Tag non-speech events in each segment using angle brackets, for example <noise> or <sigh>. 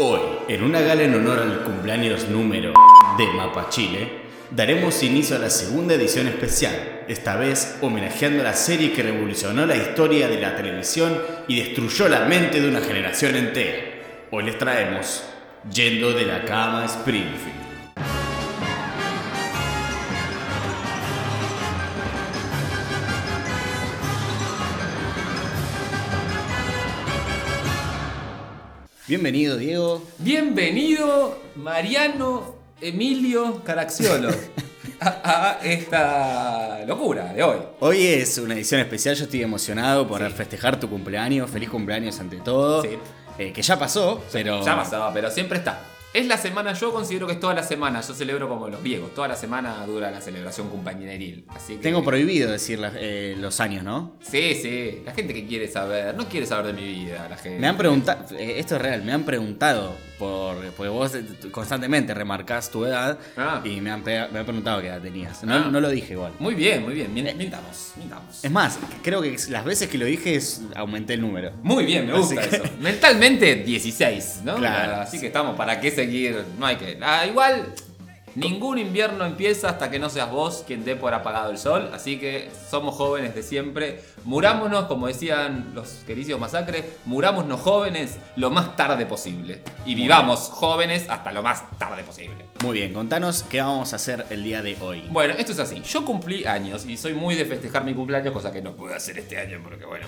Hoy, en una gala en honor al cumpleaños número de Mapa Chile, daremos inicio a la segunda edición especial, esta vez homenajeando a la serie que revolucionó la historia de la televisión y destruyó la mente de una generación entera. Hoy les traemos Yendo de la cama Springfield. Bienvenido, Diego. Bienvenido, Mariano Emilio Caraxiolo, <laughs> a, a esta locura de hoy. Hoy es una edición especial, yo estoy emocionado por Sí. festejar tu cumpleaños. Feliz cumpleaños ante todo. Sí. Eh, que ya pasó, pero. Ya pasaba, pero siempre está. Es la semana, yo considero que es toda la semana, yo celebro como los griegos, toda la semana dura la celebración compañeril. Así que... Tengo prohibido decir la- eh, los años, ¿no? Sí, sí, la gente que quiere saber, no quiere saber de mi vida, la gente. Me han preguntado, esto es real, me han preguntado, por, porque vos eh, constantemente remarcás tu edad Ah. y me han, me han preguntado qué edad tenías. No, Ah. no lo dije igual. Muy bien, muy bien, min- mintamos, mintamos. Es más, creo que las veces que lo dije es- aumenté el número. Muy bien, me gusta que- eso. Mentalmente 16, ¿no? Claro. Así que estamos, ¿para qué seguir? No hay que. Ah, igual, ningún invierno empieza hasta que no seas vos quien dé por apagado el sol. Así que somos jóvenes de siempre. Murámonos, como decían los queridos masacres, murámonos jóvenes lo más tarde posible. Y vivamos jóvenes hasta lo más tarde posible. Muy bien, contanos qué vamos a hacer el día de hoy. Bueno, esto es así. Yo cumplí años y soy muy de festejar mi cumpleaños, cosa que no pude hacer este año porque, bueno,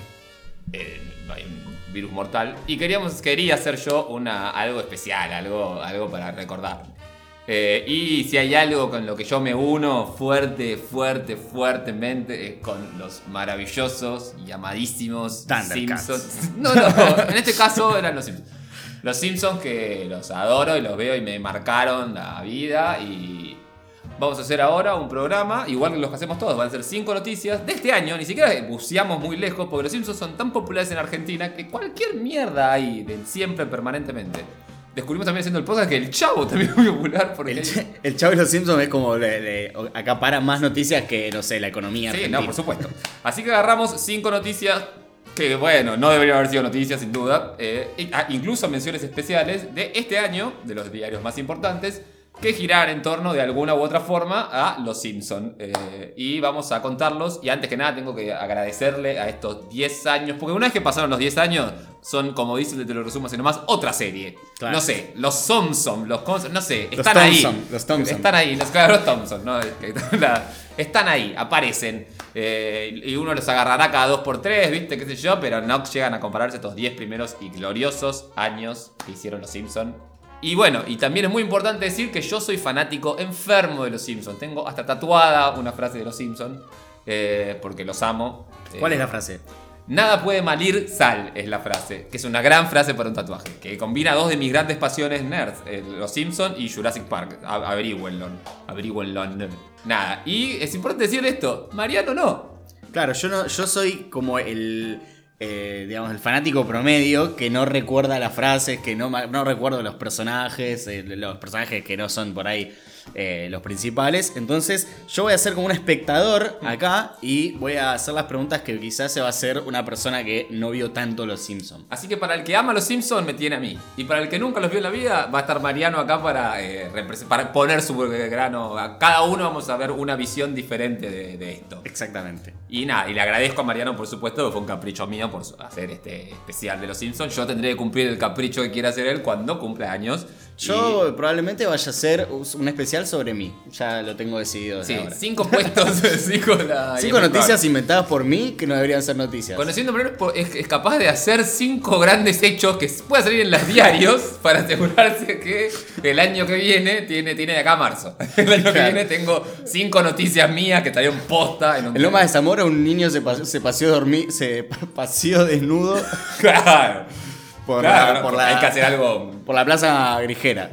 eh, no hay un virus mortal. Y queríamos, quería hacer yo una, algo especial, algo, algo para recordar. Eh, y si hay algo con lo que yo me uno fuerte, fuerte, fuertemente, es con los maravillosos y amadísimos. Simpsons. No, no, en este caso eran los Simpsons. Los Simpsons que los adoro y los veo y me marcaron la vida y vamos a hacer ahora un programa, igual que los que hacemos todos, van a ser cinco noticias de este año, ni siquiera buceamos muy lejos porque los Simpsons son tan populares en Argentina que cualquier mierda hay de siempre, permanentemente. Descubrimos también haciendo el podcast que el Chavo también es muy popular porque... El, Ch- el Chavo y los Simpsons es como le, le acapara más noticias que, no sé, la economía Sí, argentina. no, por supuesto. Así que agarramos cinco noticias que, bueno, no deberían haber sido noticias, sin duda. eh, ah, incluso menciones especiales de este año, de los diarios más importantes, que girar en torno de alguna u otra forma a Los Simpson. Eh, y vamos a contarlos. Y antes que nada, tengo que agradecerle a estos 10 años, porque una vez que pasaron los 10 años, son, como dice te lo resumo así nomás, otra serie. Claro. No sé, los Simpson, los Cons- no sé, Los están ahí. Thompson, los Thompson. Están ahí, los claro, los Thompson, ¿no? <laughs> Están ahí, aparecen. eh, y uno los agarrará cada dos por tres, ¿viste? ¿Qué sé yo? Pero no llegan a compararse estos 10 primeros y gloriosos años que hicieron los Simpsons. Y bueno, y también es muy importante decir que yo soy fanático enfermo de los Simpsons. Tengo hasta tatuada una frase de los Simpsons, eh, porque los amo. ¿Cuál Eh, es la frase? Nada puede malir sal, es la frase. Que es una gran frase para un tatuaje. Que combina dos de mis grandes pasiones nerds: eh, Los Simpsons y Jurassic Park. A- Averígüenlo. Averígüenlo. Nada. Y es importante decir esto: Mariano no. Claro, yo no, yo soy como el, eh, digamos, el fanático promedio que no recuerda las frases, que no, no recuerdo los personajes, eh, los personajes que no son por ahí eh, los principales. Entonces, yo voy a ser como un espectador acá y voy a hacer las preguntas que quizás se va a hacer una persona que no vio tanto Los Simpsons. Así que para el que ama los Simpsons me tiene a mí. Y para el que nunca los vio en la vida, va a estar Mariano acá para, eh, para poner su grano. A cada uno vamos a ver una visión diferente de, de esto. Exactamente. Y nada, y le agradezco a Mariano, por supuesto, que fue un capricho mío por hacer este especial de los Simpsons. Yo tendré que cumplir el capricho que quiera hacer él cuando cumpla años. Yo probablemente vaya a hacer un especial sobre mí. Ya lo tengo decidido sí, ahora. cinco puestos, <laughs> cinco, la- Cinco noticias inventadas por mí que no deberían ser noticias. Conociendo po- es, es capaz de hacer cinco grandes hechos que pueda salir en los diarios <laughs> para asegurarse que el año que viene tiene, tiene de acá a marzo. <laughs> El año que viene tengo cinco noticias mías que estarían posta en un En Loma de Zamora un niño se, paseó, se paseó dormi- se paseó desnudo Claro. Por, Claro, la, por, hay que hacer algo por la plaza Grijera.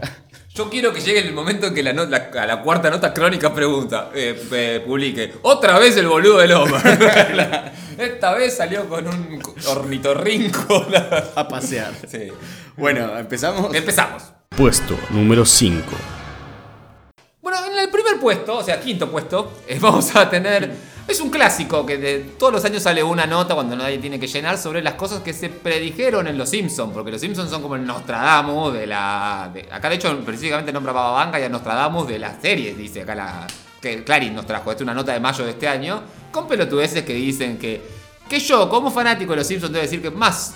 Yo quiero que llegue el momento en que la, a la cuarta nota crónica pregunta, eh, eh, publique, otra vez el boludo de Loma. <laughs> Esta vez salió con un ornitorrinco. A pasear. Sí. Bueno, empezamos. Empezamos. Puesto número 5. Bueno, en el primer puesto, o sea, quinto puesto, eh, vamos a tener Es un clásico que de todos los años sale una nota cuando nadie tiene que llenar sobre las cosas que se predijeron en Los Simpsons, porque Los Simpsons son como el Nostradamus de la... acá de hecho específicamente nombra a Vanga y a Nostradamus de las series, dice acá la... que Clarín nos trajo, esta es una nota de mayo de este año, con pelotudeces que dicen que... que yo, como fanático de Los Simpsons, debo decir que más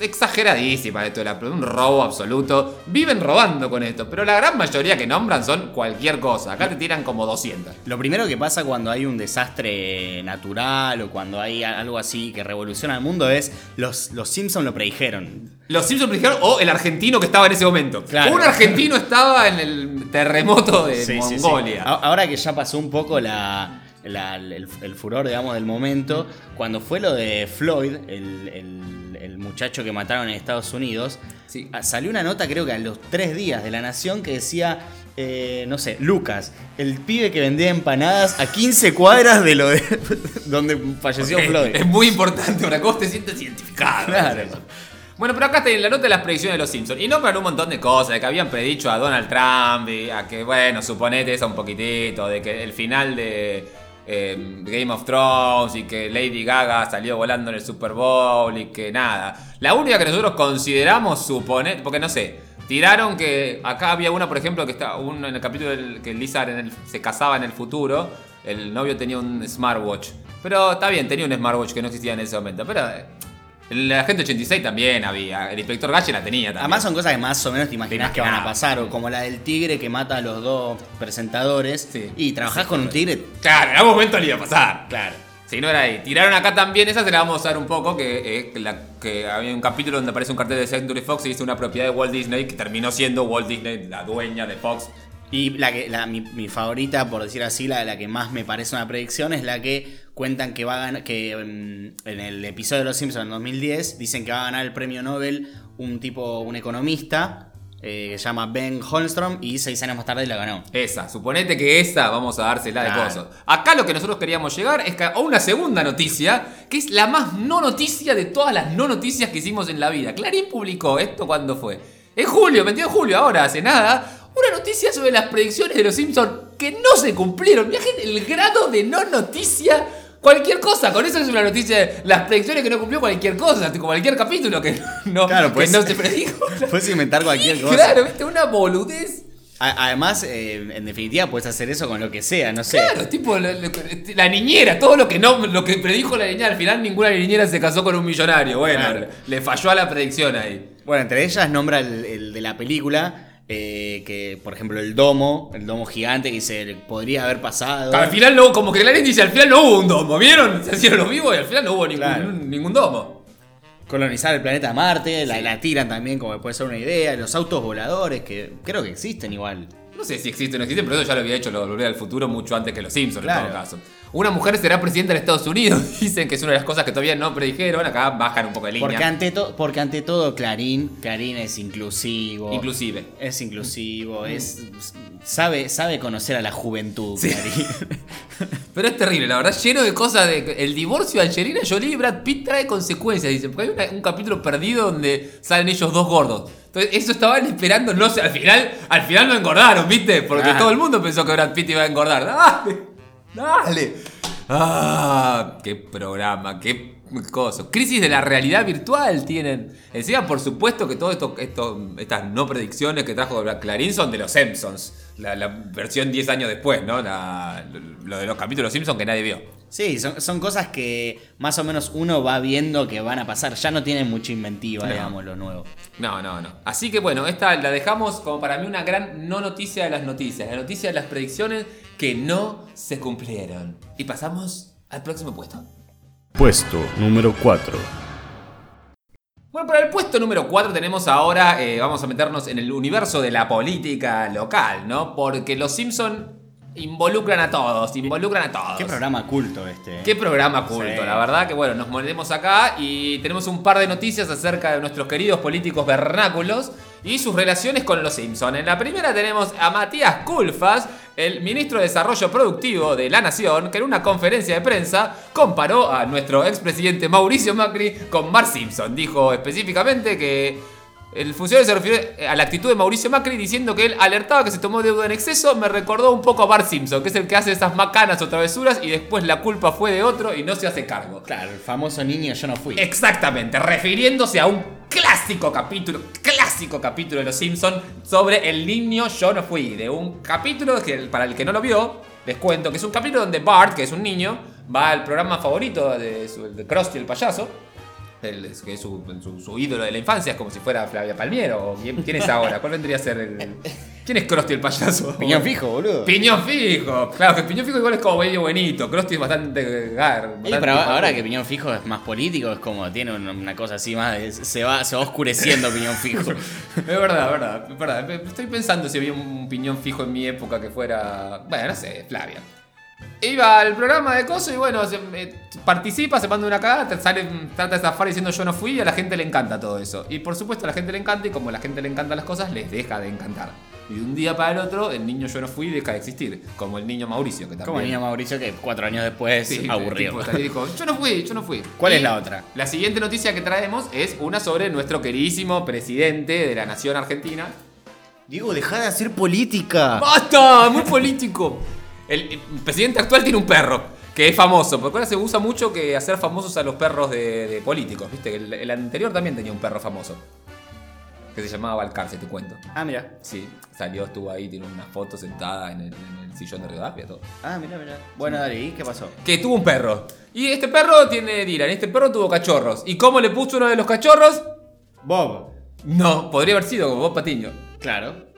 exageradísima esto de la un robo absoluto. Viven robando con esto, pero la gran mayoría que nombran son cualquier cosa. Acá te tiran como 200. Lo primero que pasa cuando hay un desastre natural o cuando hay algo así que revoluciona el mundo es los, los Simpsons lo predijeron. Los Simpsons predijeron o el argentino que estaba en ese momento. Claro. Un argentino estaba en el terremoto de Sí, sí, sí. Mongolia. Ahora que ya pasó un poco la, la- el, el furor, digamos, del momento, cuando fue lo de Floyd, el muchacho que mataron en Estados Unidos, Sí. ah, salió una nota creo que a los tres días de La Nación que decía, eh, no sé, Lucas, el pibe que vendía empanadas a 15 cuadras de lo de <laughs> donde falleció Floyd. Es muy importante para que vos te sientas identificado. Claro. Bueno, pero acá está en la nota de las predicciones de los Simpsons. Y nombran un montón de cosas, de que habían predicho a Donald Trump, y a que, bueno, suponete eso un poquitito, de que el final de eh, Game of Thrones y que Lady Gaga salió volando en el Super Bowl y que nada. La única que nosotros consideramos suponer, porque no sé, tiraron que acá había una, por ejemplo, que está uno en el capítulo del, que Lizard se casaba en el futuro, el novio tenía un smartwatch. Pero está bien, tenía un smartwatch que no existía en ese momento, pero... la gente 86 también había. El inspector Galle la tenía también. Además son cosas que más o menos te imaginas que van a pasar, o como la del tigre que mata a los dos presentadores Sí. y trabajás Sí, con un tigre. Claro, en algún momento le iba a pasar. Claro. Si no era ahí. Tiraron acá también, esa se la vamos a dar un poco, que, eh, la- que había un capítulo donde aparece un cartel de Century Fox y dice una propiedad de Walt Disney que terminó siendo Walt Disney la dueña de Fox. Y la que, la, mi, mi favorita, por decir así, la, la que más me parece una predicción, es la que cuentan que va a ganar, que mm, en el episodio de Los Simpsons en 2010 dicen que va a ganar el premio Nobel un tipo, un economista, eh, que se llama Ben Holmstrom, y seis años más tarde la ganó. Esa, suponete que esa vamos a dársela de cosas. Acá lo que nosotros queríamos llegar es que a una segunda noticia, que es la más no noticia de todas las no noticias que hicimos en la vida. Clarín publicó esto cuando fue. En julio, 22 de julio, ahora hace nada. Una noticia sobre las predicciones de los Simpsons que no se cumplieron. Viajen el grado de no noticia. Cualquier cosa, con eso es una noticia de las predicciones que no cumplió cualquier cosa, como cualquier capítulo que no, Claro, que pues- no se predijo. <laughs> Puedes inventar cualquier cosa. Claro, viste, una boludez. Además, eh, en definitiva, puedes hacer eso con lo que sea, no sé. Claro, tipo la, la- la niñera, todo lo que no, lo que predijo la niñera, al final ninguna niñera se casó con un millonario. Bueno, Claro. le falló a la predicción ahí. Bueno, entre ellas nombra el, el de la película, eh, que por ejemplo el domo, el domo gigante que se podría haber pasado. Al final no, como que Clarín dice, al final no hubo un domo, ¿vieron? <laughs> Se hicieron los vivos y al final no hubo ningún, Claro. ningún domo. Colonizar el planeta Marte, la, Sí. la tiran también como que puede ser una idea, los autos voladores, que creo que existen igual. No sé si existe o no existe, pero eso ya lo había hecho lo Volver al Futuro mucho antes que los Simpsons Claro. en todo caso. Una mujer será presidenta de Estados Unidos, <laughs> dicen que es una de las cosas que todavía no predijeron, acá bajan un poco de línea. Porque ante, to- porque ante todo Clarín, Clarín es inclusivo. Inclusive. Es inclusivo, es sabe, sabe conocer a la juventud, Sí. Clarín. <laughs> <laughs> Pero es terrible, la verdad, lleno de cosas de el divorcio de Angelina Jolie y Brad Pitt trae consecuencias, dicen, porque hay una- un capítulo perdido donde salen ellos dos gordos. Entonces, eso estaban esperando, no sé, al final, al final no engordaron, ¿viste? Porque Ah. todo el mundo pensó que Brad Pitt iba a engordar. ¡Dale! ¡Dale! ¡Ah! ¡Qué programa! ¡Qué cosa! Crisis de la realidad virtual tienen. Encima, por supuesto que todo esto, esto estas no predicciones que trajo Clarín son de los Simpsons. La, la versión 10 años después, ¿no? La- lo de los capítulos Simpsons que nadie vio. Sí, son, son cosas que más o menos uno va viendo que van a pasar. Ya no tienen mucha inventiva, No. digamos, lo nuevo. No, no, no. Así que bueno, esta la dejamos como para mí una gran no noticia de las noticias. La noticia de las predicciones que no se cumplieron. Y pasamos al próximo puesto. Puesto número 4. Bueno, para el puesto número 4 tenemos ahora, eh, vamos a meternos en el universo de la política local, ¿no? Porque los Simpson involucran a todos, involucran a todos. Qué programa culto este. Qué programa culto, Sí. la verdad que bueno, nos ponemos acá y tenemos un par de noticias acerca de nuestros queridos políticos vernáculos y sus relaciones con los Simpson. En la primera tenemos a Matías Culfas, el ministro de Desarrollo Productivo de la Nación, que en una conferencia de prensa comparó a nuestro expresidente Mauricio Macri con Mar Simpson. Dijo específicamente que El funcionario se refirió a la actitud de Mauricio Macri diciendo que él alertaba que se tomó deuda en exceso. Me recordó un poco a Bart Simpson, que es el que hace esas macanas o travesuras y después la culpa fue de otro y no se hace cargo. Claro, el famoso niño yo no fui. Exactamente, refiriéndose a un clásico capítulo, clásico capítulo de Los Simpsons sobre el niño yo no fui. De un capítulo que para el que no lo vio, les cuento que es un capítulo donde Bart, que es un niño, va al programa favorito de, su- de Krusty el payaso. El- es- que es su, su- su ídolo de la infancia, es como si fuera Flavia Palmiero. ¿Quién, es ahora? ¿Cuál vendría a ser el. ¿Quién es Krusty el payaso? Piñón fijo, boludo. Piñón fijo. Claro, que Piñón fijo igual es como medio buenito. Krusty es bastante gar. Sí, bastante pero ahora que Piñón Fijo es más político, es como tiene una, cosa así más. de- se, va, se va oscureciendo Piñón Fijo. <laughs> Es verdad, es verdad, es verdad. Estoy pensando si había un piñón fijo en mi época que fuera. Bueno, no sé, Flavia. Iba al programa de Coso y bueno, se- eh, participa, se manda una cagada, te sale, trata de zafar diciendo yo no fui y a la gente le encanta todo eso. Y por supuesto a la gente le encanta y como a la gente le encantan las cosas, les deja de encantar. Y de un día para el otro, el niño yo no fui deja de existir. Como el niño Mauricio, que también. Como el niño Mauricio que cuatro años después Sí, aburrió. tipo, dijo, yo no fui, yo no fui. ¿Cuál Y es la otra? La siguiente noticia que traemos es una sobre nuestro queridísimo presidente de la nación argentina. Diego, deja de hacer política. ¡Basta! Muy político. El, el presidente actual tiene un perro que es famoso, porque ahora se usa mucho que hacer famosos a los perros de, de políticos, ¿viste? El, el anterior también tenía un perro famoso. Que se llamaba Balcarce, te cuento. Ah, mira. Sí, salió, estuvo ahí, tiene una foto sentada en el, en el sillón de Rivadavia, todo. Ah, mira, mira. Bueno, dale, ¿y qué pasó? que tuvo un perro. Y este perro tiene Dylan, este perro tuvo cachorros. ¿Y cómo le puso uno de los cachorros? Bob. No, podría haber sido como Bob Patiño. Claro.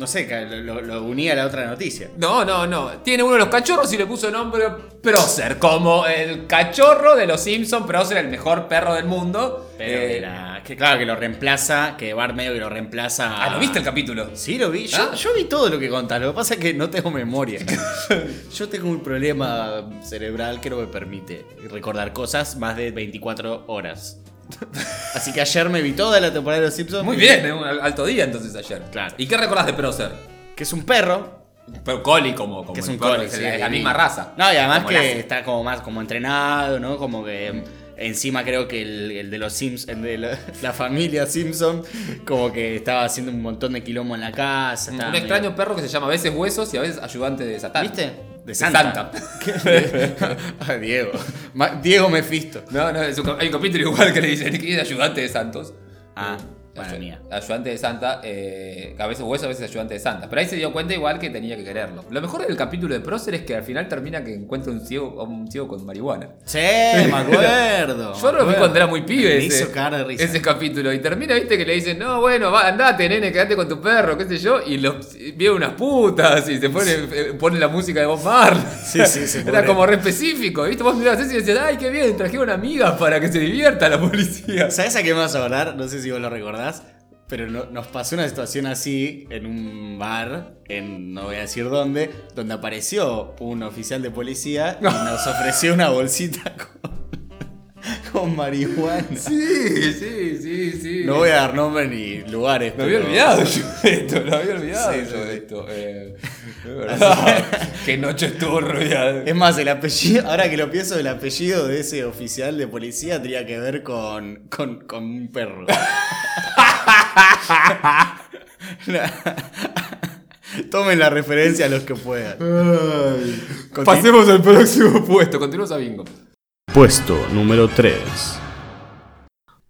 No sé, lo, unía a la otra noticia. No, no, no. Tiene uno de los cachorros y le puso nombre Prócer, como el cachorro de los Simpsons. Prócer, el mejor perro del mundo. Pero Eh, que claro, que lo reemplaza, que Bart medio que lo reemplaza. Ah, ¿lo viste el capítulo? Sí, lo vi. Yo, Ah. yo vi todo lo que contás. Lo que pasa es que no tengo memoria. <laughs> yo tengo un problema cerebral que no me permite recordar cosas más de 24 horas. <laughs> Así que ayer me vi toda la temporada de Los Simpsons. Muy bien, ¿eh? un alto día entonces ayer. Claro. ¿Y qué recordás de Prócer? Que es un perro. Pero Collie como, como Que es el un perro, collie, es sí, la, misma raza. No, y además Como que está como más como entrenado, ¿no? Como que encima creo que el, el de los Sims, el de la, <laughs> la familia Simpson, como que estaba haciendo un montón de quilombo en la casa. Un medio- extraño perro que se llama a veces huesos y a veces ayudante de Satán. ¿Viste? De Santa. <laughs> Ah, Diego. Ma- Diego Mefisto. No, no, es un, hay un capítulo igual que le dicen que es ayudante de Santos. Ah, Ayudante de Santa, eh, a veces hueso, a veces ayudante de Santa. Pero ahí se dio cuenta igual que tenía que quererlo. Lo mejor del capítulo de Prócer es que al final termina que encuentra un ciego, un ciego con marihuana. Sí, <laughs> me acuerdo. Yo lo vi cuando era muy pibe Me ese, hizo cagar de risa. ese capítulo. Y termina, viste, que le dicen, no, bueno, va, andate, nene, quédate con tu perro, qué sé yo. Y los vio unas putas y se pone, eh, pone la música de Bob Marley. Sí, sí, se <laughs> Era como re específico, viste. Vos mirabas eso y decías, ay, qué bien, traje una amiga para que se divierta la policía. ¿Sabes a qué me vas a hablar? No sé si vos lo recordás. Pero no- nos pasó una situación así en un bar, en no voy a decir dónde, donde apareció un oficial de policía y nos ofreció una bolsita <laughs> con, con marihuana. Sí, sí, sí, sí. No voy a dar nombres ni lugares. Me había pero- olvidado yo de esto, lo había olvidado Sí, yo sí, de sí. esto. Eh, es verdad. <laughs> Qué noche estuvo rodeada. Es más, el apellido, ahora que lo pienso, el apellido de ese oficial de policía tenía que ver con, con, con un perro. <laughs> <laughs> Tomen la referencia a los que puedan. Pasemos al próximo puesto, continuamos a bingo. Puesto número 3.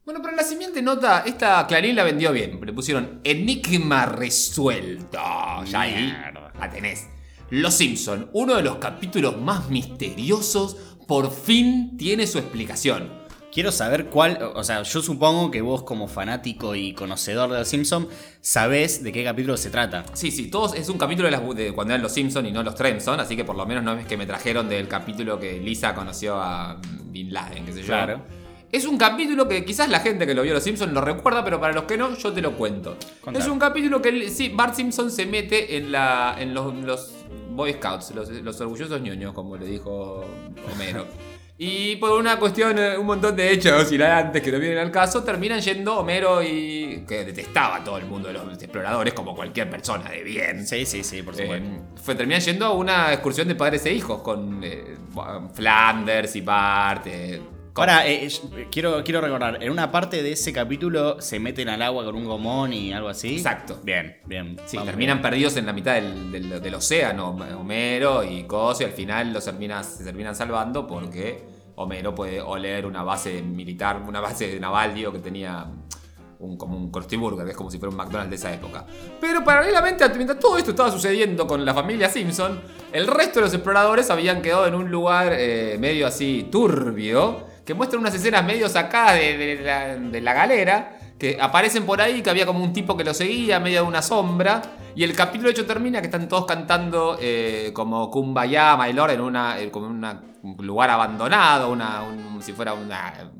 Bueno, pero en la siguiente nota, esta Clarín la vendió bien. Le pusieron Enigma resuelto. Ya ahí la tenés. Los Simpson, uno de los capítulos más misteriosos, por fin tiene su explicación. Quiero saber cuál, o sea, yo supongo que vos como fanático y conocedor de los Simpsons sabés de qué capítulo se trata. Sí, sí, todos es un capítulo de, las- de cuando eran los Simpson y no los Tremson, así que por lo menos no es que me trajeron del capítulo que Lisa conoció a Bin Laden, qué sé yo. Claro. Es un capítulo que quizás la gente que lo vio los Simpsons lo recuerda, pero para los que no, yo te lo cuento. Contá. Es un capítulo que sí, Bart Simpson se mete en, la, en los, los Boy Scouts, los, los orgullosos ñoños, como le dijo Homero. <laughs> Y por una cuestión, eh, un montón de hechos hilarantes que no vienen al caso, terminan yendo Homero y. que detestaba a todo el mundo de los exploradores, como cualquier persona de bien. Sí, sí, sí, por supuesto. Eh, fue, terminan yendo a una excursión de padres e hijos con eh, Flanders y Bart. eh, Ahora, eh, eh, quiero, quiero recordar, en una parte de ese capítulo se meten al agua con un gomón y algo así. Exacto. Bien, bien. Sí, vamos terminan bien. perdidos en la mitad del, del- del océano, Homero y Coso, y al final los termina- se terminan salvando porque Homero puede oler una base militar, una base naval, digo, que tenía un, como un Krusty Burger, que es como si fuera un McDonald's de esa época. Pero paralelamente, mientras todo esto estaba sucediendo con la familia Simpson, el resto de los exploradores habían quedado en un lugar eh, medio así turbio, que muestra unas escenas medio sacadas de, la, galera, que aparecen por ahí, que había como un tipo que lo seguía, medio de una sombra, y el capítulo de hecho termina que están todos cantando eh, como Kumbaya, My Lord, en una, eh, como un lugar abandonado, una, un- si fuera una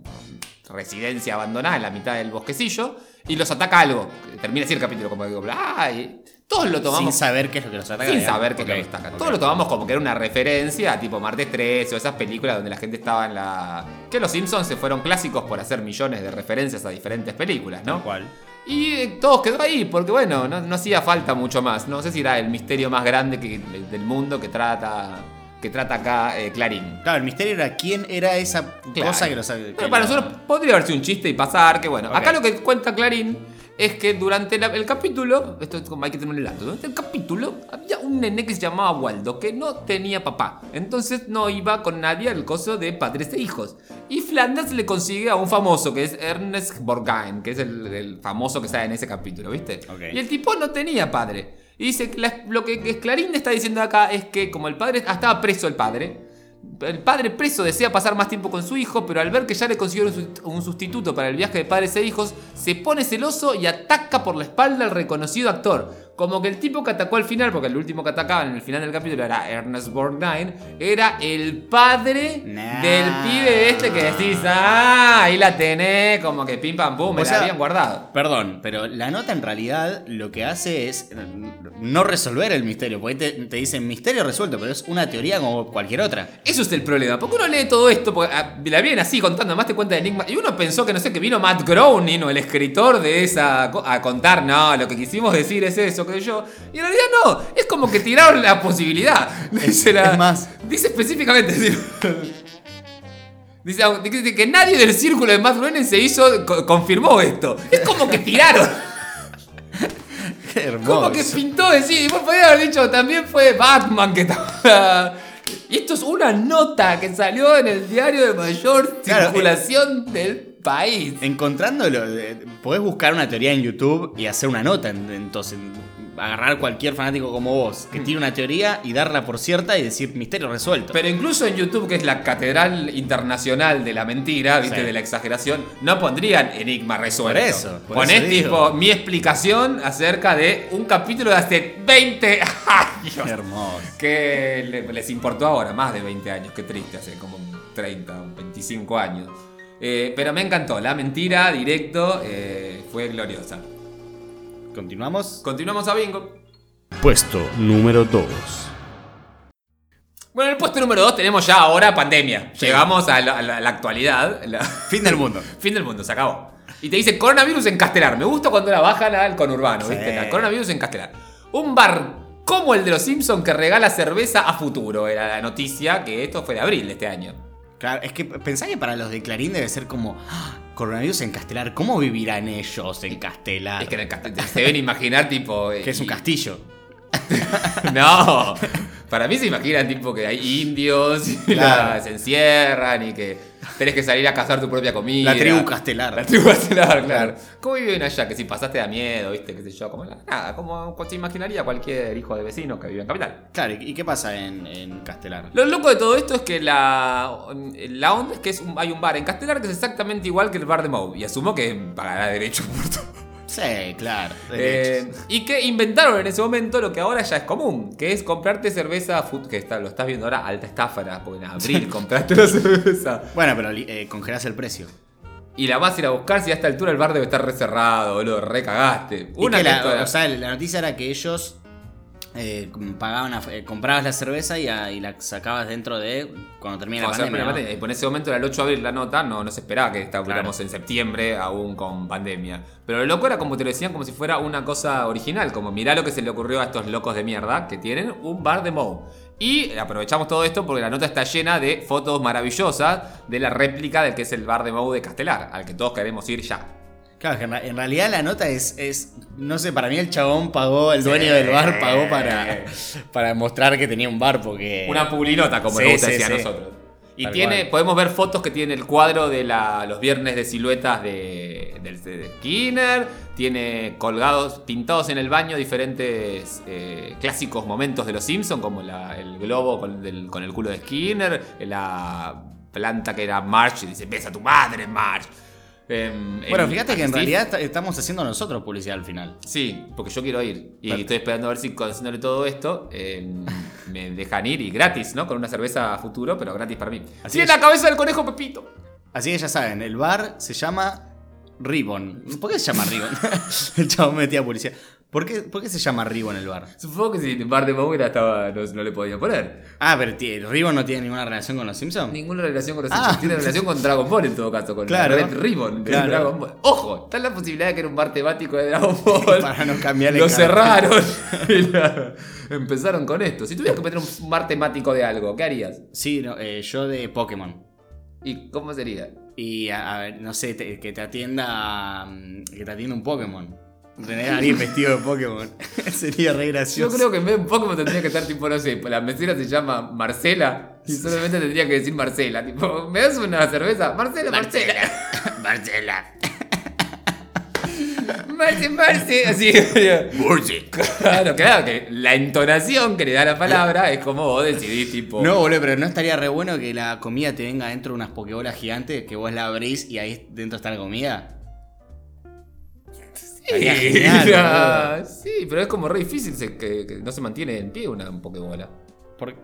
residencia abandonada en la mitad del bosquecillo, y los ataca algo. Termina así el capítulo, como digo, ¡ay! Todos lo tomamos Sin saber qué es lo que los ataca. sin digamos. saber que Ok, lo destacan. ok. Todos lo tomamos como que era una referencia tipo Martes 13 o esas películas donde la gente estaba en la. Que los Simpsons se fueron clásicos por hacer millones de referencias a diferentes películas, ¿no? ¿Cuál? Y eh, todo quedó ahí, porque bueno, no, no hacía falta mucho más. No sé si era el misterio más grande que- del mundo que trata. Que trata acá eh, Clarín. Claro, el misterio era quién era esa Claro. cosa que los que Pero para lo- nosotros podría haber sido un chiste y pasar, que bueno. Ok. Acá lo que cuenta Clarín es que durante la- el capítulo, esto es como hay que terminar el dato, durante el capítulo había un nene que se llamaba Waldo que no tenía papá. Entonces no iba con nadie al coso de padres e hijos. Y Flanders le consigue a un famoso que es Ernest Borgnine, que es el, el famoso que sale en ese capítulo, ¿viste? Y el tipo no tenía padre. Y dice la- lo que, Clarín está diciendo acá es que como el padre ah, estaba preso el padre, el padre preso desea pasar más tiempo con su hijo, pero al ver que ya le consiguieron un sustituto para el viaje de padres e hijos, se pone celoso y ataca por la espalda al reconocido actor. Como que el tipo que atacó al final, porque el último que atacaban en el final del capítulo era Ernest Borgnine, era el padre Nah. del pibe este que decís, ah, ahí la tenés, como que pim pam pum, me O la sea, habían guardado. Perdón, pero la nota en realidad lo que hace es no resolver el misterio. Porque te, te dicen misterio resuelto, pero es una teoría como cualquier otra. Eso es el problema, porque uno lee todo esto, porque ah, la vienen así contando, además te cuenta de Enigma, y uno pensó que no sé, que vino Matt Groening o el escritor de esa, a contar, no, lo que quisimos decir es eso, yo, y en realidad no, es como que tiraron la posibilidad. Dice, la- es más. dice específicamente, dice, dice, que nadie del círculo de Matt Groening se hizo, co- confirmó esto, es como que tiraron. <laughs> Qué hermoso. Como que pintó de sí. Vos haber dicho, también fue Batman que estaba. Y esto es una nota que salió en el diario de mayor Claro, circulación del país. Encontrándolo, eh, podés buscar una teoría en YouTube y hacer una nota. en- Entonces, agarrar cualquier fanático como vos que tiene una teoría y darla por cierta y decir misterio resuelto. Pero incluso en YouTube, que es la catedral internacional de la mentira, ¿viste? Sí. De la exageración, no pondrían enigma resuelto. Por eso, por Ponés eso tipo mi explicación acerca de un capítulo de hace 20 <laughs> años. Qué hermoso. que le- les importó ahora, más de 20 años, qué triste, hace como 30, 25 años. Eh, pero me encantó, la mentira directo eh, fue gloriosa. Continuamos. Continuamos a Bingo. Puesto número 2. Bueno, en el puesto número 2 tenemos ya ahora pandemia. Llegamos a la, a la- a la actualidad. la- <laughs> Fin del mundo. <laughs> fin del mundo, se acabó. Y te dice coronavirus en Castelar. Me gusta cuando la bajan al conurbano, Sí. ¿viste? La coronavirus en Castelar. Un bar como el de los Simpsons que regala cerveza a futuro. Era la noticia que esto fue de abril de este año. Claro, es que pensá que para los de Clarín debe ser como "Ah, coronavirus en Castelar. ¿Cómo vivirán ellos en Castelar? Es que en el castillo se deben imaginar tipo... <laughs> Que es un castillo. <laughs> No, para mí se imaginan tipo que hay indios y Claro. la- se encierran y que tenés que salir a cazar tu propia comida. La tribu castelar. La tribu castelar, claro. ¿Cómo viven allá? Que si pasaste da miedo, viste, qué sé yo, como la- nada, como se imaginaría cualquier hijo de vecino que vive en capital. Claro, ¿y qué pasa en, en Castelar? Lo loco de todo esto es que la, la onda es que es un- hay un bar en Castelar que es exactamente igual que el bar de Moe. Y asumo que pagará derecho por todo. Sí, claro. Eh, y que inventaron en ese momento lo que ahora ya es común, que es comprarte cerveza, que está, lo estás viendo ahora, alta estafa, porque en abril compraste la cerveza. Bueno, pero eh, congelás el precio. Y la vas a ir a buscar si a esta altura el bar debe estar recerrado, boludo, recagaste. Una la, o sea, la noticia era que ellos eh, pagaban, a- eh, comprabas la cerveza y, a- y la sacabas dentro de cuando termina la pandemia. Y por ese momento era el 8 de abril la nota, no, no se esperaba que estuviéramos en septiembre aún con pandemia. Pero lo loco era como te lo decían, como si fuera una cosa original, como mirá lo que se le ocurrió a estos locos de mierda que tienen un bar de Moe. Y aprovechamos todo esto porque la nota está llena de fotos maravillosas de la réplica del que es el bar de Moe de Castelar, al que todos queremos ir ya. Claro, en, realidad la nota es, es, no sé, para mí el chabón pagó, el dueño del bar pagó para, para mostrar que tenía un bar porque... Una publinota, como Sí, le gusta sí, decir a nosotros. Y Tal tiene, cual. podemos ver fotos que tiene el cuadro de la- los viernes de siluetas de, del- de Skinner. Tiene colgados, pintados en el baño diferentes eh, clásicos momentos de los Simpsons, como la- el globo con, del- con el culo de Skinner, la planta que era March y dice, besa a tu madre, March. Em, Bueno, fíjate que en realidad ta- estamos haciendo nosotros publicidad al final. Sí, porque yo quiero ir. Y estoy esperando a ver si haciéndole todo esto eh, <laughs> me dejan ir y gratis, ¿no? Con una cerveza a futuro, pero gratis para mí. Así Así es. la cabeza del conejo Pepito. Así que ya saben, el bar se llama Ribbon. ¿Por qué se llama Ribbon? <laughs> el chabón metía publicidad. ¿Por qué, ¿Por qué se llama Ribbon el bar? Supongo que si el bar de estaba, no, no le podía poner. Ah, pero Ribbon no tiene ninguna relación con los Simpsons. Ninguna relación con los Ah. Simpsons. Tiene relación con Dragon Ball en todo caso, con Claro. la Red Ribbon de Claro. Dragon Ball. Ojo, está la posibilidad de que era un bar temático de Dragon Ball. Para no cambiarle Lo cara. cerraron. <laughs> la- empezaron con esto. Si tuvieras que meter un bar temático de algo, ¿qué harías? Sí, no, eh, yo de Pokémon. ¿Y cómo sería? Y a, a ver, no sé, te- que te atienda. mm, Que te atienda un Pokémon. Tener a alguien vestido de Pokémon. <laughs> Sería re Yo gracioso. creo que en vez de un Pokémon tendría que estar tipo, no sé, la mesera se llama Marcela y solamente tendría que decir Marcela. Tipo, ¿me das una cerveza? Marcela, Marcela. Marcela. <laughs> <laughs> Marce, Marce. Así. Claro, claro, que la entonación que le da la palabra es como vos decidís, tipo. No, boludo, pero no estaría re bueno que la comida te venga dentro de unas Pokébolas gigantes, que vos la abrís y ahí dentro está la comida. Sí, genial, <laughs> ah, pero es como re difícil se- que, que no se mantiene en pie una Pokébola. Por-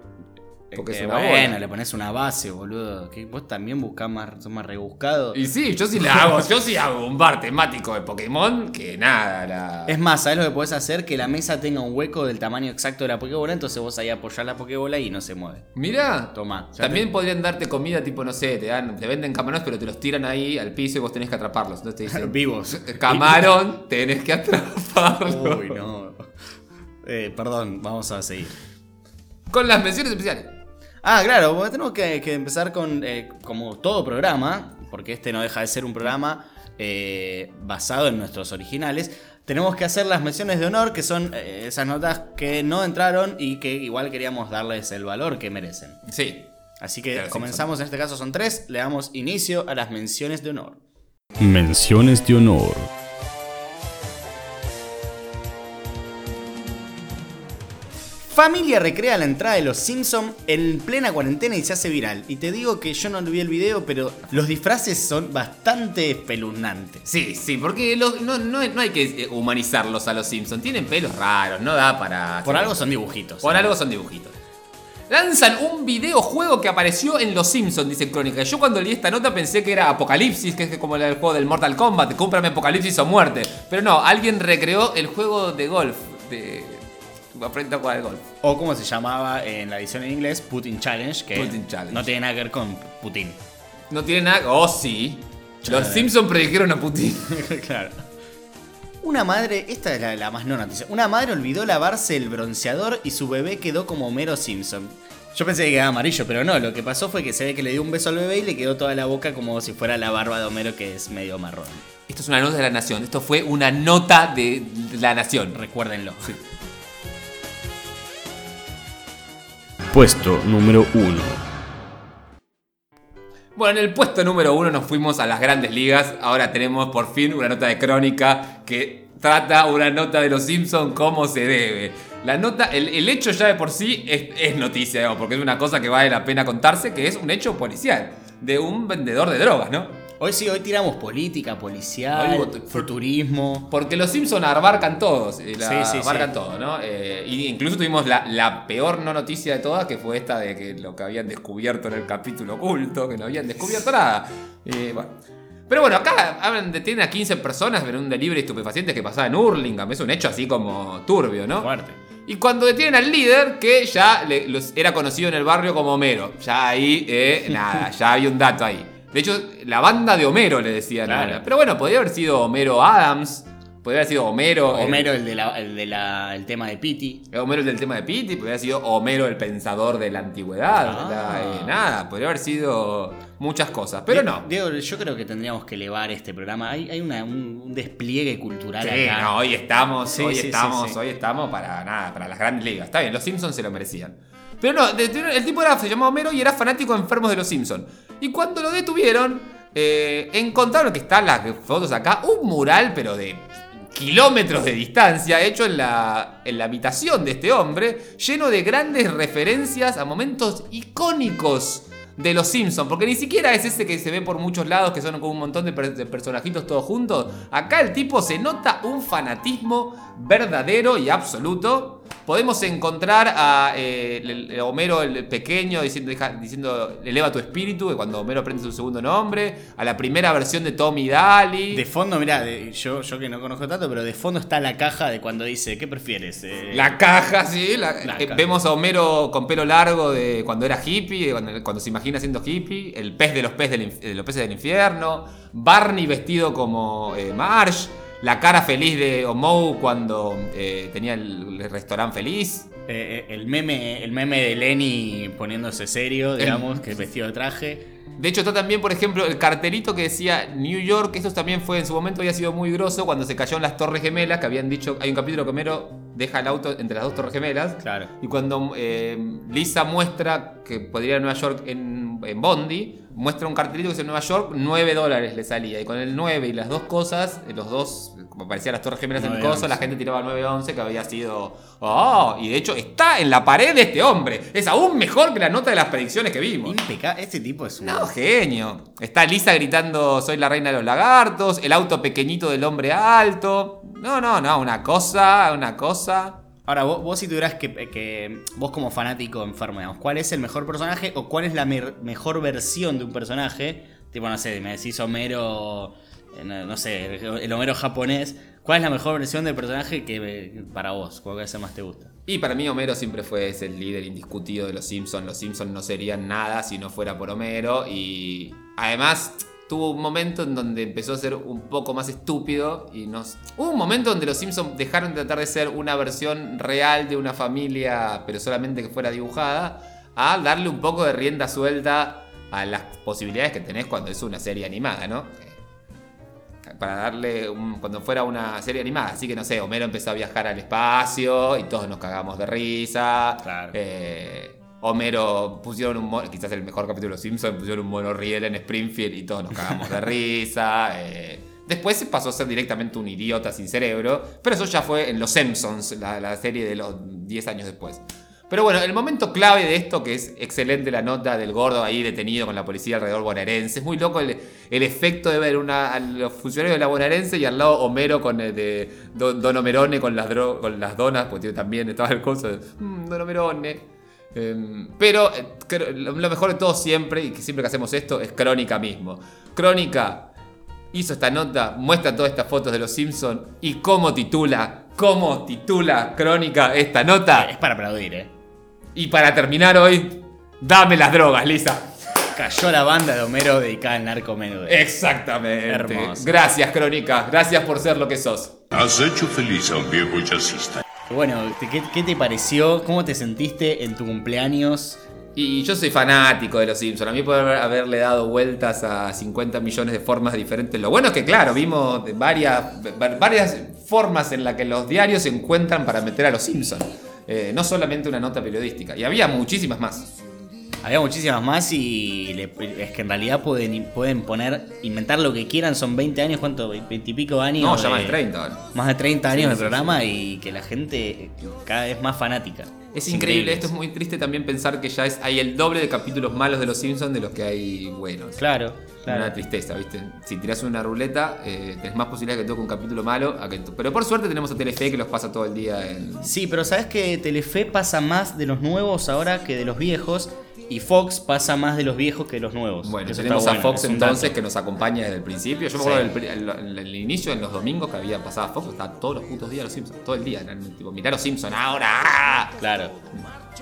Porque es una bueno, bola. le pones una base, boludo. Que vos también buscás más, sos más rebuscado. Y sí, yo sí la hago, <laughs> yo sí hago un bar temático de Pokémon que nada, la. Es más, ¿sabes lo que podés hacer? Que la mesa tenga un hueco del tamaño exacto de la Pokébola, entonces vos ahí apoyás la Pokébola y no se mueve. Mira, Tomá. También te- podrían darte comida tipo, no sé, te dan, te venden camarones, pero te los tiran ahí al piso y vos tenés que atraparlos. Entonces te <laughs> dicen, Vivos. <laughs> camarón, tenés que atraparlo. Uy, no. Eh, perdón, vamos a seguir. Con las menciones especiales. Ah, claro, porque tenemos que, que empezar con, eh, como todo programa, porque este no deja de ser un programa eh, basado en nuestros originales, tenemos que hacer las menciones de honor, que son eh, esas notas que no entraron y que igual queríamos darles el valor que merecen. Sí. Así que Claro, sí, comenzamos, en este caso son tres, le damos inicio a las menciones de honor. Menciones de honor. Familia recrea la entrada de los Simpson en plena cuarentena y se hace viral. Y te digo que yo no vi el video, pero los disfraces son bastante espeluznantes. Sí, sí, porque los- no, no, no hay que eh, humanizarlos a los Simpsons. Tienen pelos raros, no da para. Por algo son dibujitos. Por algo son dibujitos. Lanzan un videojuego que apareció en Los Simpsons, dice Crónica. Yo cuando leí esta nota pensé que era Apocalipsis, que es como el juego del Mortal Kombat, cómprame Apocalipsis o muerte. Pero no, alguien recreó el juego de golf, de... Aprende a jugar al golf. O como se llamaba en la edición en inglés, Putin Challenge, que Putin Challenge. no tiene nada que ver con Putin. No tiene nada... Oh, sí. Los. Simpsons predijeron a Putin. <laughs> claro. Una madre, esta es la, la más no noticia. Una madre olvidó lavarse el bronceador y su bebé quedó como Homero Simpson. Yo pensé que quedaba amarillo, pero no. Lo que pasó fue que se ve que le dio un beso al bebé y le quedó toda la boca como si fuera la barba de Homero, que es medio marrón. Esto es una nota de la nación. Esto fue una nota de la nación. Recuérdenlo. Puesto número 1. Bueno, en el puesto número uno nos fuimos a las grandes ligas. Ahora tenemos por fin una nota de crónica que trata una nota de los Simpsons como se debe. La nota, el, el hecho ya de por sí es, noticia, digamos, porque es una cosa que vale la pena contarse, que es un hecho policial de un vendedor de drogas, ¿no? Hoy sí, hoy tiramos política, policial, Hoy futurismo. Porque los Simpsons abarcan todos, eh, la- Sí, sí, abarcan sí. todo, ¿no? Eh, y incluso tuvimos la, la peor no noticia de todas, que fue esta de que lo que habían descubierto en el capítulo oculto, que no habían descubierto nada. Eh, bueno. Pero bueno, acá hablan de tienen a 15 personas en un delivery de estupefacientes que pasaba en Hurlingham. Es un hecho así como turbio, ¿no? Fuerte. Y cuando detienen al líder, que ya le- los- era conocido en el barrio como Homero. Ya ahí, eh, nada, ya había un dato ahí. De hecho, la banda de Homero le decían. Claro. ahora. Pero bueno, podría haber sido Homero Adams. Podría haber sido Homero. el- Homero, el, de la, el, de la- el tema de Pity. Homero el del tema de Pity, podría haber sido Homero el pensador de la antigüedad. Ah. la- eh, nada, podría haber sido muchas cosas, pero no. Diego, yo creo que tendríamos que elevar este programa. Hay, hay una- un, un despliegue cultural Sí, acá. no, hoy estamos, Sí, hoy sí, estamos, hoy estamos para nada, para las grandes ligas. Está bien, los Simpsons se lo merecían. Pero no, el tipo era, se llamaba Homero y era fanático enfermo de los Simpsons. Y cuando lo detuvieron, eh, encontraron que están las fotos acá, un mural, pero de kilómetros de distancia, hecho en la, en la habitación de este hombre, lleno de grandes referencias a momentos icónicos de los Simpsons, porque ni siquiera es ese que se ve por muchos lados, que son como un montón de, de personajitos todos juntos. Acá el tipo se nota un fanatismo verdadero y absoluto. Podemos encontrar a eh, el- el Homero el pequeño diciendo, deja- diciendo eleva tu espíritu, que cuando Homero aprende su segundo nombre, a la primera versión de Tommy Daly. De fondo, mirá, de- yo, yo que no conozco tanto, pero de fondo está la caja de cuando dice, ¿qué prefieres? Eh, La caja, sí. la- La eh, caja. Vemos a Homero con pelo largo de cuando era hippie, cuando, cuando se imagina siendo hippie. El pez de los, pez del, de los peces del infierno. Barney vestido como Marge. La cara feliz de Omo cuando eh, tenía el, el restaurante feliz. eh, el, meme, el meme de Lenny poniéndose serio, El- digamos, que vestido de traje. De hecho, está también, por ejemplo, el cartelito que decía New York. Eso también fue en su momento, había sido muy grosso cuando se cayó en las Torres Gemelas. Que habían dicho, hay un capítulo que Homero deja el auto entre las dos Torres Gemelas. Claro. Y cuando eh, Lisa muestra que podría ir a Nueva York en, en Bondi, muestra un cartelito que dice Nueva York, 9 dólares le salía. Y con el 9 y las dos cosas, los dos, como aparecían las Torres Gemelas en el 9-11. coso, la gente tiraba 9-11 que había sido. ¡Oh! Y de hecho está en la pared de este hombre. Es aún mejor que la nota de las predicciones que vimos. Impecable. Este tipo es un. No, genio. Está Lisa gritando soy la reina de los lagartos, el auto pequeñito del hombre alto. No, no, no, una cosa, una cosa. Ahora, vos, vos si tuvieras que, que- Vos como fanático enfermo, digamos, ¿cuál es el mejor personaje o cuál es la mejor versión de un personaje? Tipo, no sé, me decís Homero. eh, No, sé, el Homero japonés. ¿Cuál es la mejor versión del personaje que eh, para vos? ¿Cuál es el más te gusta? Y para mí Homero siempre fue ese líder indiscutido de los Simpsons. Los Simpsons no serían nada si no fuera por Homero. Y además tuvo un momento en donde empezó a ser un poco más estúpido. Y nos... Hubo un momento donde los Simpsons dejaron de tratar de ser una versión real de una familia, pero solamente que fuera dibujada, a darle un poco de rienda suelta a las posibilidades que tenés cuando es una serie animada, ¿no? para darle un- cuando fuera una serie animada. Así que no sé, Homero empezó a viajar al espacio y todos nos cagamos de risa. Claro. Eh, Homero pusieron un mono, quizás el mejor capítulo de Los Simpsons, pusieron un monorriel en Springfield y todos nos cagamos de risa. <laughs> Eh, después pasó a ser directamente un idiota sin cerebro, pero eso ya fue en Los Simpsons, la, la serie de los 10 años después. Pero bueno, el momento clave de esto, que es excelente la nota del gordo ahí detenido con la policía alrededor bonaerense. Es muy loco el, el efecto de ver una, a los funcionarios de la bonaerense y al lado Homero con el de Don, Don Homerone con las, dro- con las donas, porque también estaba el coso de "Mm, Don Homerone. Em, pero eh, lo lo mejor de todo siempre, y que siempre que hacemos esto, es Crónica mismo. Crónica hizo esta nota, muestra todas estas fotos de los Simpsons y cómo titula, cómo titula Crónica esta nota. Es para aplaudir, ¿eh? Y para terminar hoy, dame las drogas, Lisa. Cayó la banda de Homero dedicada al narco menudo. Exactamente. Hermoso. Gracias, Crónica. Gracias por ser lo que sos. Has hecho feliz a un viejo jazzista. Bueno, ¿te- ¿qué, te pareció? ¿Cómo te sentiste en tu cumpleaños? Y yo soy fanático de los Simpsons. A mí por haber- haberle dado vueltas a 50 millones de formas diferentes. Lo bueno es que, claro, vimos varias, va- varias formas en las que los diarios se encuentran para meter a los Simpsons. Eh, no solamente una nota periodística. Y había muchísimas más. Había muchísimas más y le- es que en realidad pueden, pueden poner, inventar lo que quieran, son 20 años, ¿cuánto? 20 y pico años. No, ya más de 30 ahora. Más de 30 años Sí, de programa y que la gente cada vez más fanática. Es increíble, esto es muy triste también pensar que ya es, hay el doble de capítulos malos de los Simpsons de los que hay buenos. Claro, claro. Una tristeza, ¿viste? Si tirás una ruleta, eh, tenés más posibilidades que toque un capítulo malo. A que Pero por suerte tenemos a Telefe que los pasa todo el día en. Sí, pero sabes que Telefe pasa más de los nuevos ahora que de los viejos y Fox pasa más de los viejos que de los nuevos. Bueno, Eso tenemos a Fox entonces que nos acompaña desde el principio. Yo me Sí. acuerdo del el inicio, en los domingos que había pasado Fox, estaba todos los putos días los Simpsons, todo el día. Eran tipo, mirá los Simpsons ahora. Claro.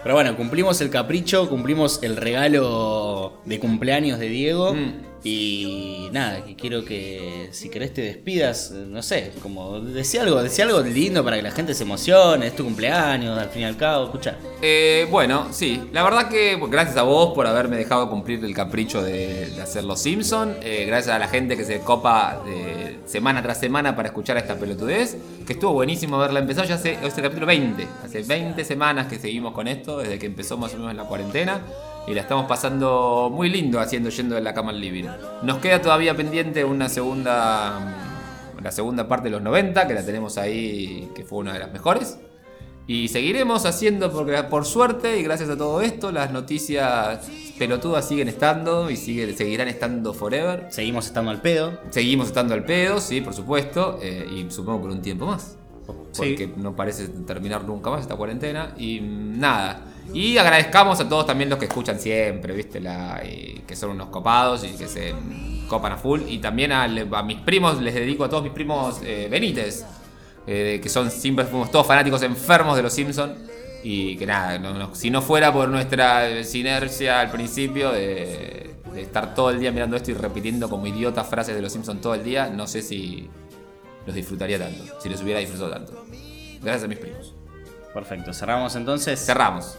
Pero bueno, cumplimos el capricho, cumplimos el regalo de cumpleaños de Diego. Mm. Y nada, quiero que si querés te despidas, no sé, como decía algo, decía algo lindo para que la gente se emocione, es tu cumpleaños, al fin y al cabo, escucha. Eh, bueno, sí, la verdad que gracias a vos por haberme dejado cumplir el capricho de, hacer Los Simpson. Eh, gracias a la gente que se copa semana tras semana para escuchar esta pelotudez. Que estuvo buenísimo verla empezar ya hace, este capítulo 20. Hace 20 semanas que seguimos con esto, desde que empezó más o menos la cuarentena. Y la estamos pasando muy lindo haciendo yendo de la cama al living. Nos queda todavía pendiente una segunda. La segunda parte de los 90, que la tenemos ahí, que fue una de las mejores. Y seguiremos haciendo, porque por suerte y gracias a todo esto, las noticias pelotudas siguen estando y sigue- seguirán estando forever. Seguimos estando al pedo. Seguimos estando al pedo, sí, por supuesto, eh, y supongo por un tiempo más. Sí. Porque no parece terminar nunca más esta cuarentena. Y nada. Y agradezcamos a todos también los que escuchan siempre, ¿viste? La, y que son unos copados y que se copan a full. Y también a, a mis primos, les dedico a todos mis primos eh, Benítez, eh, que son siempre fuimos todos fanáticos enfermos de los Simpsons. Y que nada, no- no- si no fuera por nuestra eh, sinergia al principio de, de estar todo el día mirando esto y repitiendo como idiota frases de los Simpsons todo el día, no sé si los disfrutaría tanto, si los hubiera disfrutado tanto. Gracias a mis primos. Perfecto, cerramos entonces. Cerramos.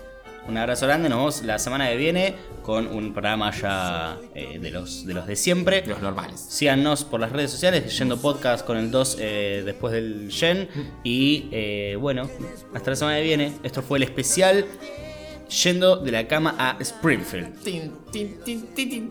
Un abrazo grande, nos vemos la semana que viene con un programa ya eh, de, los, de los de siempre. Los normales. Síganos por las redes sociales, Yendo Podcast con el 2 eh, después del Yen. Y eh, bueno, hasta la semana que viene. Esto fue el especial Yendo de la cama a Springfield. Tin, tin, tin,